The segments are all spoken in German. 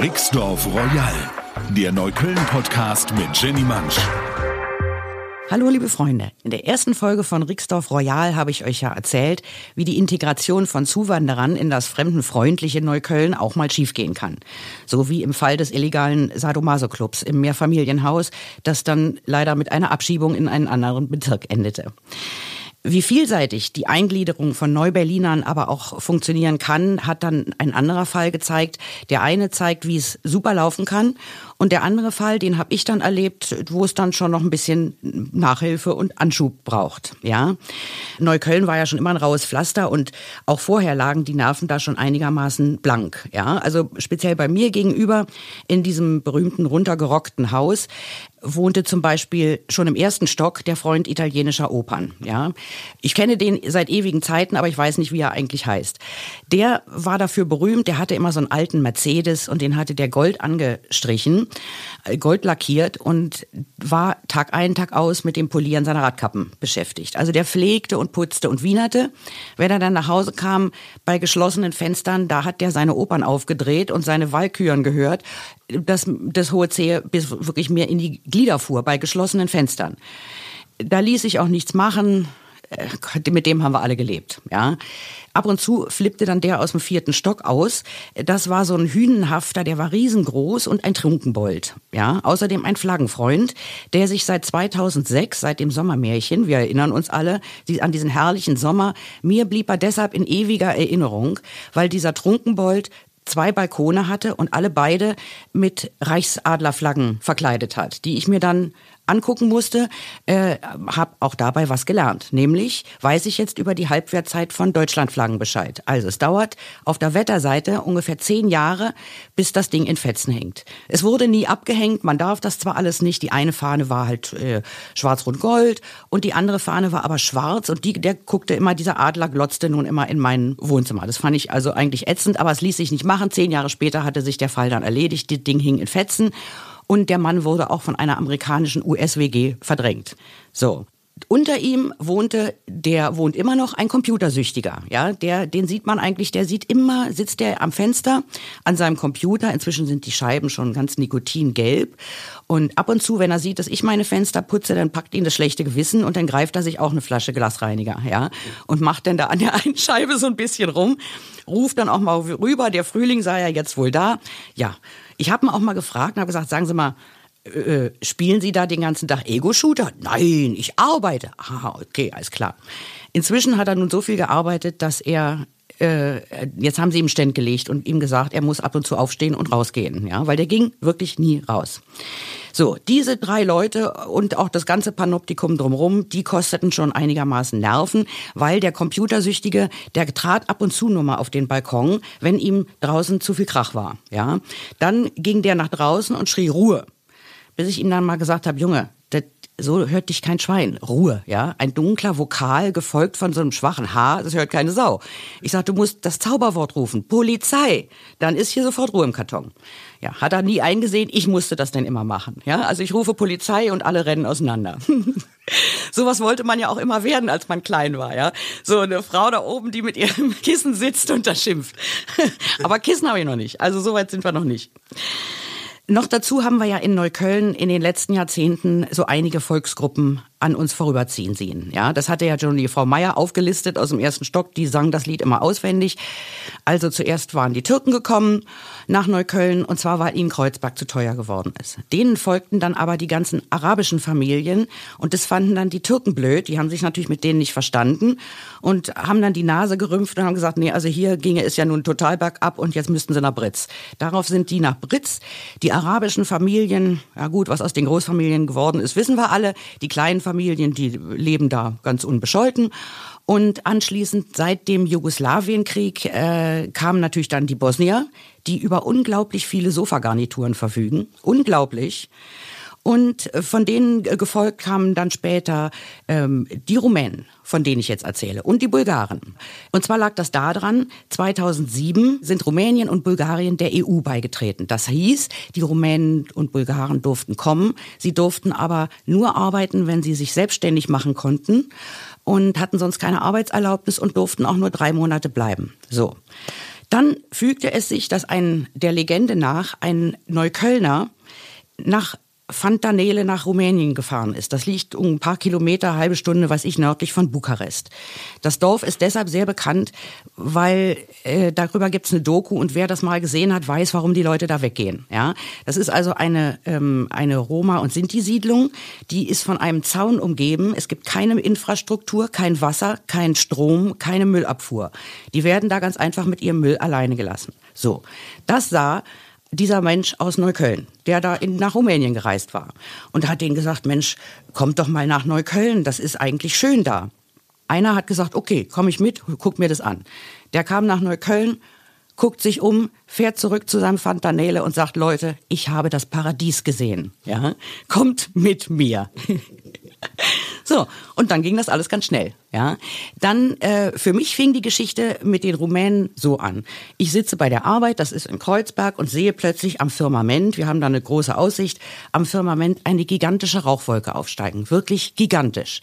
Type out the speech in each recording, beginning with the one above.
Rixdorf Royal, der Neukölln-Podcast mit Jenny Mansch. Hallo liebe Freunde, in der ersten Folge von Rixdorf Royal habe ich euch ja erzählt, wie die Integration von Zuwanderern in das fremdenfreundliche Neukölln auch mal schiefgehen kann. So wie im Fall des illegalen Sadomaso-Clubs im Mehrfamilienhaus, das dann leider mit einer Abschiebung in einen anderen Bezirk endete. Wie vielseitig die Eingliederung von Neuberlinern aber auch funktionieren kann, hat dann ein anderer Fall gezeigt. Der eine zeigt, wie es super laufen kann und der andere Fall, den habe ich dann erlebt, wo es dann schon noch ein bisschen Nachhilfe und Anschub braucht. Ja, Neukölln war ja schon immer ein raues Pflaster und auch vorher lagen die Nerven da schon einigermaßen blank. Ja, also speziell bei mir gegenüber in diesem berühmten runtergerockten Haus wohnte zum Beispiel schon im ersten Stock der Freund italienischer Opern. Ja, ich kenne den seit ewigen Zeiten, aber ich weiß nicht, wie er eigentlich heißt. Der war dafür berühmt. Der hatte immer so einen alten Mercedes und den hatte der Gold angestrichen, äh, Gold lackiert und war Tag ein Tag aus mit dem Polieren seiner Radkappen beschäftigt. Also der pflegte und putzte und wienerte. Wenn er dann nach Hause kam, bei geschlossenen Fenstern, da hat der seine Opern aufgedreht und seine Walküren gehört dass das hohe C bis wirklich mehr in die Glieder fuhr bei geschlossenen Fenstern. Da ließ sich auch nichts machen. Äh, mit dem haben wir alle gelebt, ja. Ab und zu flippte dann der aus dem vierten Stock aus. Das war so ein Hünenhafter, der war riesengroß und ein Trunkenbold, ja. Außerdem ein Flaggenfreund, der sich seit 2006, seit dem Sommermärchen, wir erinnern uns alle, an diesen herrlichen Sommer, mir blieb er deshalb in ewiger Erinnerung, weil dieser Trunkenbold zwei Balkone hatte und alle beide mit Reichsadlerflaggen verkleidet hat, die ich mir dann angucken musste, äh, habe auch dabei was gelernt. Nämlich weiß ich jetzt über die Halbwertzeit von Deutschlandflaggen Bescheid. Also es dauert auf der Wetterseite ungefähr zehn Jahre, bis das Ding in Fetzen hängt. Es wurde nie abgehängt, man darf das zwar alles nicht. Die eine Fahne war halt äh, schwarz-rot-gold und die andere Fahne war aber schwarz und die, der guckte immer, dieser Adler glotzte nun immer in mein Wohnzimmer. Das fand ich also eigentlich ätzend, aber es ließ sich nicht machen. Zehn Jahre später hatte sich der Fall dann erledigt, das Ding hing in Fetzen und der Mann wurde auch von einer amerikanischen US-WG verdrängt. So. Unter ihm wohnte, der wohnt immer noch ein Computersüchtiger, ja, der, den sieht man eigentlich, der sieht immer, sitzt der am Fenster an seinem Computer, inzwischen sind die Scheiben schon ganz nikotingelb. Und ab und zu, wenn er sieht, dass ich meine Fenster putze, dann packt ihn das schlechte Gewissen und dann greift er sich auch eine Flasche Glasreiniger, ja, und macht dann da an der einen Scheibe so ein bisschen rum, ruft dann auch mal rüber, der Frühling sei ja jetzt wohl da, ja, ich habe ihn auch mal gefragt und habe gesagt, sagen Sie mal, äh, äh, spielen Sie da den ganzen Tag Ego-Shooter? Nein, ich arbeite. Aha, okay, alles klar. Inzwischen hat er nun so viel gearbeitet, dass er äh, jetzt haben sie ihm Ständ gelegt und ihm gesagt, er muss ab und zu aufstehen und rausgehen, ja, weil der ging wirklich nie raus. So, diese drei Leute und auch das ganze Panoptikum drumherum, die kosteten schon einigermaßen Nerven, weil der Computersüchtige, der trat ab und zu nur mal auf den Balkon, wenn ihm draußen zu viel Krach war, ja. Dann ging der nach draußen und schrie Ruhe. Bis ich ihm dann mal gesagt habe, Junge, das so hört dich kein Schwein. Ruhe, ja. Ein dunkler Vokal gefolgt von so einem schwachen H, das hört keine Sau. Ich sag, du musst das Zauberwort rufen. Polizei. Dann ist hier sofort Ruhe im Karton. Ja, hat er nie eingesehen. Ich musste das denn immer machen. Ja, also ich rufe Polizei und alle rennen auseinander. Sowas wollte man ja auch immer werden, als man klein war, ja. So eine Frau da oben, die mit ihrem Kissen sitzt und da schimpft. Aber Kissen habe ich noch nicht. Also so weit sind wir noch nicht. Noch dazu haben wir ja in Neukölln in den letzten Jahrzehnten so einige Volksgruppen an uns vorüberziehen sehen. Ja, das hatte ja schon die Frau Meier aufgelistet aus dem ersten Stock. Die sang das Lied immer auswendig. Also zuerst waren die Türken gekommen nach Neukölln und zwar weil ihnen Kreuzberg zu teuer geworden ist. Denen folgten dann aber die ganzen arabischen Familien und das fanden dann die Türken blöd. Die haben sich natürlich mit denen nicht verstanden und haben dann die Nase gerümpft und haben gesagt, nee, also hier ginge es ja nun total bergab und jetzt müssten sie nach Britz. Darauf sind die nach Britz. Die arabischen Familien, ja gut, was aus den Großfamilien geworden ist, wissen wir alle. Die kleinen Familien, die leben da ganz unbescholten. Und anschließend, seit dem Jugoslawienkrieg, äh, kamen natürlich dann die Bosnier, die über unglaublich viele Sofagarnituren verfügen. Unglaublich. Und äh, von denen äh, gefolgt kamen dann später ähm, die Rumänen, von denen ich jetzt erzähle, und die Bulgaren. Und zwar lag das daran, 2007 sind Rumänien und Bulgarien der EU beigetreten. Das hieß, die Rumänen und Bulgaren durften kommen, sie durften aber nur arbeiten, wenn sie sich selbstständig machen konnten und hatten sonst keine Arbeitserlaubnis und durften auch nur drei Monate bleiben. So. Dann fügte es sich, dass ein, der Legende nach, ein Neuköllner nach Fantanele nach Rumänien gefahren ist. Das liegt um ein paar Kilometer, halbe Stunde, weiß ich, nördlich von Bukarest. Das Dorf ist deshalb sehr bekannt, weil äh, darüber gibt's eine Doku und wer das mal gesehen hat, weiß, warum die Leute da weggehen. Ja, Das ist also eine, ähm, eine Roma- und Sinti-Siedlung, die ist von einem Zaun umgeben. Es gibt keine Infrastruktur, kein Wasser, kein Strom, keine Müllabfuhr. Die werden da ganz einfach mit ihrem Müll alleine gelassen. So, das sah dieser Mensch aus Neukölln, der da in, nach Rumänien gereist war. Und hat denen gesagt, Mensch, kommt doch mal nach Neukölln, das ist eigentlich schön da. Einer hat gesagt, okay, komme ich mit, guck mir das an. Der kam nach Neukölln, guckt sich um, fährt zurück zu seinem Fantanele und sagt, Leute, ich habe das Paradies gesehen. Ja, kommt mit mir. So, und dann ging das alles ganz schnell. Ja, dann äh, für mich fing die Geschichte mit den Rumänen so an. Ich sitze bei der Arbeit, das ist in Kreuzberg, und sehe plötzlich am Firmament, wir haben da eine große Aussicht, am Firmament eine gigantische Rauchwolke aufsteigen, wirklich gigantisch.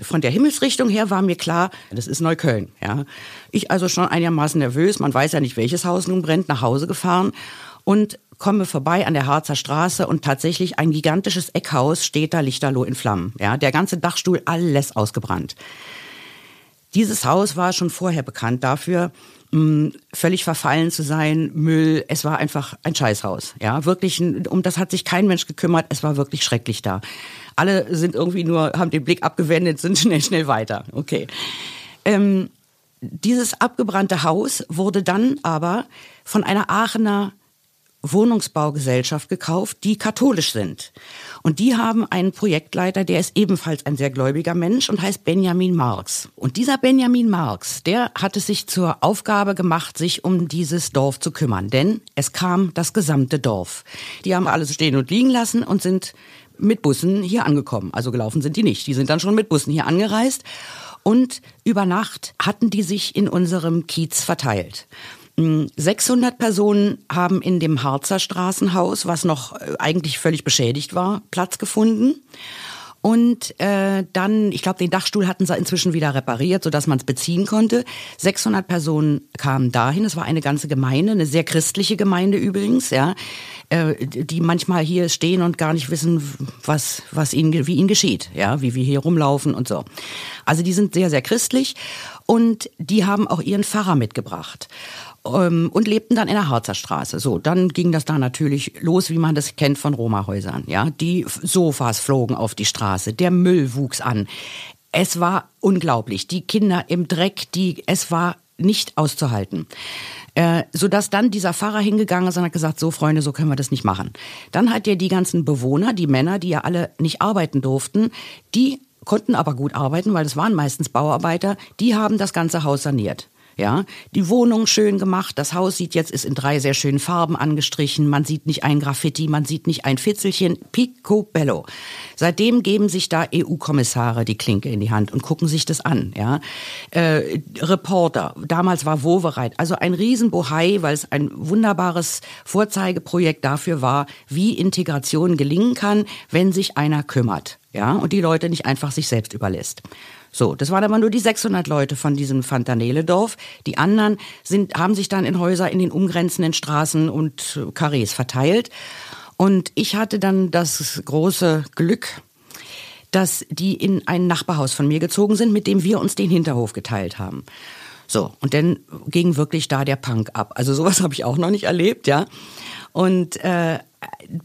Von der Himmelsrichtung her war mir klar, das ist Neukölln. Ja, ich also schon einigermaßen nervös, man weiß ja nicht, welches Haus nun brennt, nach Hause gefahren und komme vorbei an der Harzer Straße und tatsächlich ein gigantisches Eckhaus steht da lichterloh in Flammen. Ja, der ganze Dachstuhl, alles ausgebrannt. Dieses Haus war schon vorher bekannt dafür, mh, völlig verfallen zu sein, Müll. Es war einfach ein Scheißhaus. Ja, wirklich, um das hat sich kein Mensch gekümmert. Es war wirklich schrecklich da. Alle sind irgendwie nur, haben den Blick abgewendet, sind schnell, schnell weiter. Okay. Ähm, dieses abgebrannte Haus wurde dann aber von einer Aachener Wohnungsbaugesellschaft gekauft, die katholisch sind. Und die haben einen Projektleiter, der ist ebenfalls ein sehr gläubiger Mensch und heißt Benjamin Marx. Und dieser Benjamin Marx, der hat es sich zur Aufgabe gemacht, sich um dieses Dorf zu kümmern. Denn es kam das gesamte Dorf. Die haben alles stehen und liegen lassen und sind mit Bussen hier angekommen. Also gelaufen sind die nicht. Die sind dann schon mit Bussen hier angereist. Und über Nacht hatten die sich in unserem Kiez verteilt. 600 Personen haben in dem Harzer Straßenhaus, was noch äh, eigentlich völlig beschädigt war, Platz gefunden. Und äh, dann, ich glaube, den Dachstuhl hatten sie inzwischen wieder repariert, sodass man es beziehen konnte. 600 Personen kamen dahin. Es war eine ganze Gemeinde, eine sehr christliche Gemeinde übrigens, ja, äh, die manchmal hier stehen und gar nicht wissen, was, was ihnen, wie ihnen geschieht, ja, wie wir hier rumlaufen und so. Also die sind sehr, sehr christlich und die haben auch ihren Pfarrer mitgebracht ähm, und lebten dann in der Harzer Straße. So, dann ging das da natürlich los, wie man das kennt von Roma-Häusern. Ja, die Sofas flogen auf die Straße, der Müll wuchs an. Es war unglaublich. Die Kinder im Dreck, die, es war nicht auszuhalten. Äh, sodass dann dieser Pfarrer hingegangen ist und hat gesagt, so Freunde, so können wir das nicht machen. Dann hat er die ganzen Bewohner, die Männer, die ja alle nicht arbeiten durften, die konnten aber gut arbeiten, weil es waren meistens Bauarbeiter, die haben das ganze Haus saniert. Ja, die Wohnung schön gemacht. Das Haus sieht jetzt ist in drei sehr schönen Farben angestrichen. Man sieht nicht ein Graffiti, man sieht nicht ein Fitzelchen. Picobello. Seitdem geben sich da EU-Kommissare die Klinke in die Hand und gucken sich das an. Ja, äh, Reporter. Damals war Wovereit. Also ein Riesenbohai, weil es ein wunderbares Vorzeigeprojekt dafür war, wie Integration gelingen kann, wenn sich einer kümmert. Ja, und die Leute nicht einfach sich selbst überlässt. So, das waren aber nur die 600 Leute von diesem Fantanele-Dorf. Die anderen sind, haben sich dann in Häuser in den umgrenzenden Straßen und Karrees verteilt. Und ich hatte dann das große Glück, dass die in ein Nachbarhaus von mir gezogen sind, mit dem wir uns den Hinterhof geteilt haben. So, und dann ging wirklich da der Punk ab. Also sowas habe ich auch noch nicht erlebt, ja. Und äh,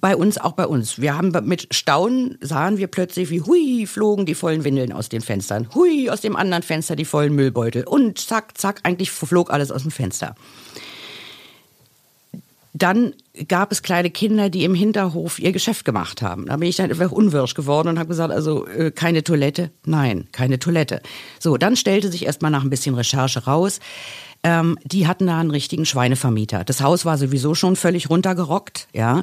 bei uns, auch bei uns. Wir haben mit Staunen sahen wir plötzlich, wie hui, flogen die vollen Windeln aus den Fenstern. Hui, aus dem anderen Fenster die vollen Müllbeutel. Und zack, zack, eigentlich flog alles aus dem Fenster. Dann gab es kleine Kinder, die im Hinterhof ihr Geschäft gemacht haben. Da bin ich dann einfach unwirsch geworden und habe gesagt, also äh, keine Toilette? Nein, keine Toilette. So, dann stellte sich erstmal nach ein bisschen Recherche raus, ähm, die hatten da einen richtigen Schweinevermieter. Das Haus war sowieso schon völlig runtergerockt, ja.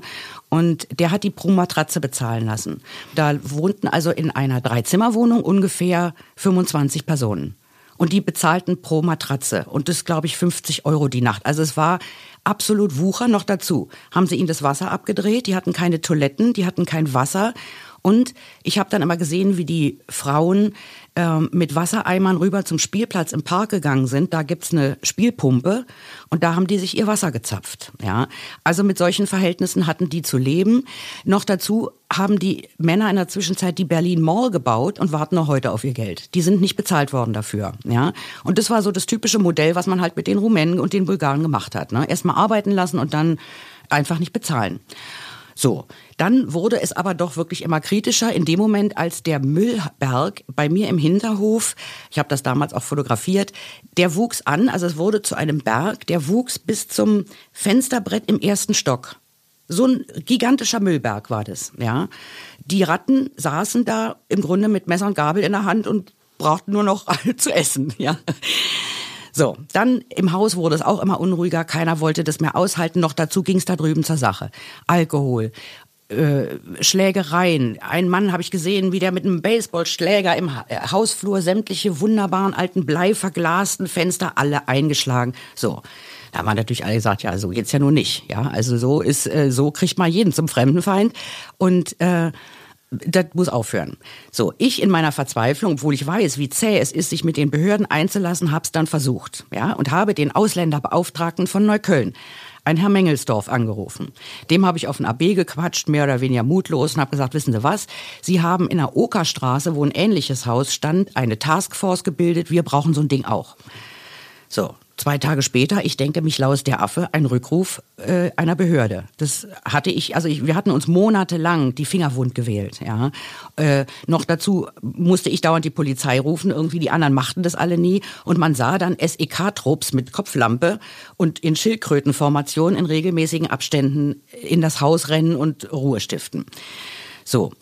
Und der hat die pro Matratze bezahlen lassen. Da wohnten also in einer Dreizimmerwohnung ungefähr 25 Personen. Und die bezahlten pro Matratze. Und das, glaube ich, 50 Euro die Nacht. Also es war absolut Wucher noch dazu. Haben sie ihnen das Wasser abgedreht, die hatten keine Toiletten, die hatten kein Wasser. Und ich habe dann immer gesehen, wie die Frauen äh, mit Wassereimern rüber zum Spielplatz im Park gegangen sind. Da gibt's eine Spielpumpe und da haben die sich ihr Wasser gezapft. Ja, also mit solchen Verhältnissen hatten die zu leben. Noch dazu haben die Männer in der Zwischenzeit die Berlin Mall gebaut und warten noch heute auf ihr Geld. Die sind nicht bezahlt worden dafür. Ja, und das war so das typische Modell, was man halt mit den Rumänen und den Bulgaren gemacht hat. Ne? Erstmal arbeiten lassen und dann einfach nicht bezahlen. So, dann wurde es aber doch wirklich immer kritischer in dem Moment, als der Müllberg bei mir im Hinterhof, ich habe das damals auch fotografiert, der wuchs an, also es wurde zu einem Berg, der wuchs bis zum Fensterbrett im ersten Stock. So ein gigantischer Müllberg war das, ja. Die Ratten saßen da im Grunde mit Messer und Gabel in der Hand und brauchten nur noch zu essen, ja. So, dann im Haus wurde es auch immer unruhiger, keiner wollte das mehr aushalten, noch dazu ging es da drüben zur Sache. Alkohol, äh, Schlägereien. Ein Mann habe ich gesehen, wie der mit einem Baseballschläger im äh, Hausflur sämtliche wunderbaren alten bleiverglasten Fenster alle eingeschlagen. So. Da haben natürlich alle gesagt, ja, so geht's ja nur nicht. Ja, also so ist, äh, so kriegt man jeden zum Fremdenfeind. Und äh, das muss aufhören. So, ich in meiner Verzweiflung, obwohl ich weiß, wie zäh es ist, sich mit den Behörden einzulassen, hab's dann versucht, ja, und habe den Ausländerbeauftragten von Neukölln, ein Herr Mengelsdorf, angerufen. Dem habe ich auf den AB gequatscht, mehr oder weniger mutlos, und habe gesagt, wissen Sie was? Sie haben in der Okerstraße, wo ein ähnliches Haus stand, eine Taskforce gebildet. Wir brauchen so ein Ding auch. So, Zwei Tage später, ich denke, mich laus der Affe, ein Rückruf äh, einer Behörde. Das hatte ich, also ich, wir hatten uns monatelang die Finger wund gewählt. Ja. Äh, noch dazu musste ich dauernd die Polizei rufen, irgendwie die anderen machten das alle nie. Und man sah dann SEK-Trupps mit Kopflampe und in Schildkrötenformation in regelmäßigen Abständen in das Haus rennen und Ruhe stiften. So.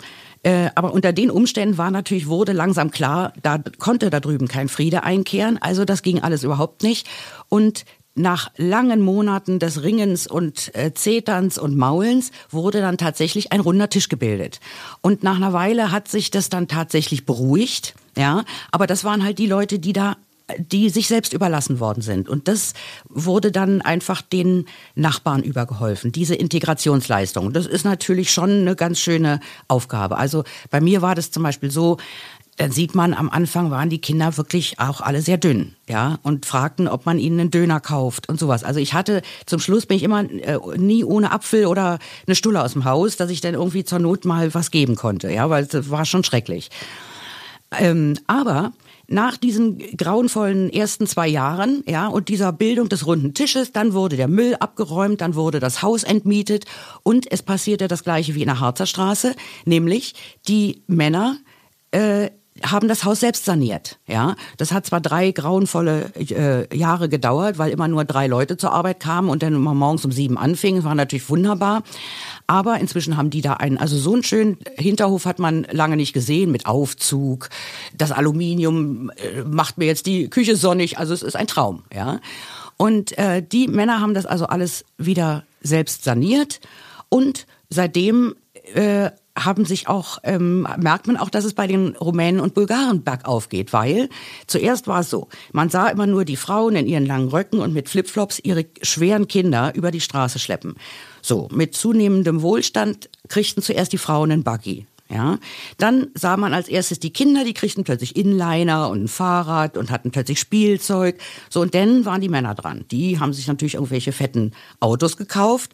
Äh, aber unter den Umständen war natürlich, wurde langsam klar, da konnte da drüben kein Friede einkehren. Also das ging alles überhaupt nicht. Und nach langen Monaten des Ringens und äh, Zeterns und Maulens wurde dann tatsächlich ein runder Tisch gebildet. Und nach einer Weile hat sich das dann tatsächlich beruhigt. Ja, aber das waren halt die Leute, die da die sich selbst überlassen worden sind. Und das wurde dann einfach den Nachbarn übergeholfen, diese Integrationsleistung. Das ist natürlich schon eine ganz schöne Aufgabe. Also bei mir war das zum Beispiel so, dann sieht man, am Anfang waren die Kinder wirklich auch alle sehr dünn, ja, und fragten, ob man ihnen einen Döner kauft und sowas. Also ich hatte, zum Schluss bin ich immer äh, nie ohne Apfel oder eine Stulle aus dem Haus, dass ich dann irgendwie zur Not mal was geben konnte, ja, weil das war schon schrecklich. Ähm, aber nach diesen grauenvollen ersten zwei Jahren, ja, und dieser Bildung des runden Tisches, dann wurde der Müll abgeräumt, dann wurde das Haus entmietet und es passierte das gleiche wie in der Harzer Straße, nämlich die Männer äh, haben das Haus selbst saniert. Ja, das hat zwar drei grauenvolle äh, Jahre gedauert, weil immer nur drei Leute zur Arbeit kamen und dann immer morgens um sieben anfingen. War natürlich wunderbar. Aber inzwischen haben die da einen, also so einen schönen Hinterhof hat man lange nicht gesehen mit Aufzug. Das Aluminium äh, macht mir jetzt die Küche sonnig. Also es ist ein Traum. Ja, und äh, die Männer haben das also alles wieder selbst saniert und seitdem äh, haben sich auch, ähm, merkt man auch, dass es bei den Rumänen und Bulgaren bergauf geht, weil zuerst war es so, man sah immer nur die Frauen in ihren langen Röcken und mit Flipflops ihre schweren Kinder über die Straße schleppen. So, mit zunehmendem Wohlstand kriegten zuerst die Frauen einen Buggy. Ja, dann sah man als erstes die Kinder, die kriegten plötzlich Inliner und ein Fahrrad und hatten plötzlich Spielzeug. So und dann waren die Männer dran. Die haben sich natürlich irgendwelche fetten Autos gekauft,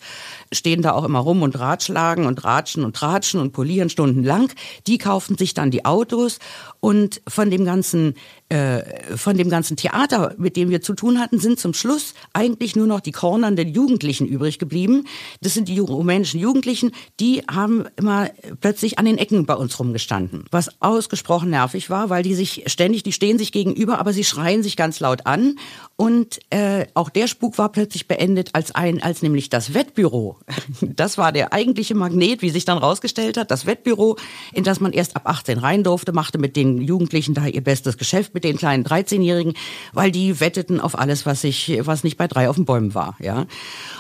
stehen da auch immer rum und ratschlagen und ratschen und tratschen und polieren stundenlang. Die kauften sich dann die Autos und von dem ganzen äh, von dem ganzen Theater, mit dem wir zu tun hatten, sind zum Schluss eigentlich nur noch die kornernden Jugendlichen übrig geblieben. Das sind die rumänischen Jugendlichen, die haben immer plötzlich an den Ecken bei uns rumgestanden, was ausgesprochen nervig war, weil die sich ständig, die stehen sich gegenüber, aber sie schreien sich ganz laut an und äh, auch der Spuk war plötzlich beendet als ein, als nämlich das Wettbüro. Das war der eigentliche Magnet, wie sich dann rausgestellt hat. Das Wettbüro, in das man erst ab 18 rein durfte, machte mit den Jugendlichen da ihr bestes Geschäft mit den kleinen 13-Jährigen, weil die wetteten auf alles, was sich, was nicht bei drei auf den Bäumen war. Ja.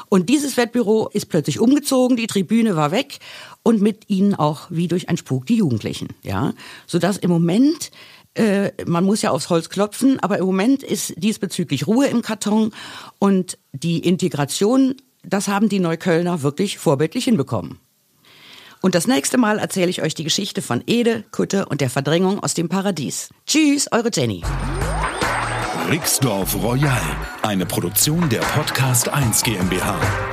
Und dieses Wettbüro ist plötzlich umgezogen, die Tribüne war weg und mit ihnen auch wie durch ein Spuk die Jugendlichen. Ja, sodass im Moment äh, man muss ja aufs Holz klopfen, aber im Moment ist diesbezüglich Ruhe im Karton und die Integration, das haben die Neuköllner wirklich vorbildlich hinbekommen. Und das nächste Mal erzähle ich euch die Geschichte von Ede, Kutte und der Verdrängung aus dem Paradies. Tschüss, eure Jenny. Rixdorf Royal, eine Produktion der Podcast 1 GmbH.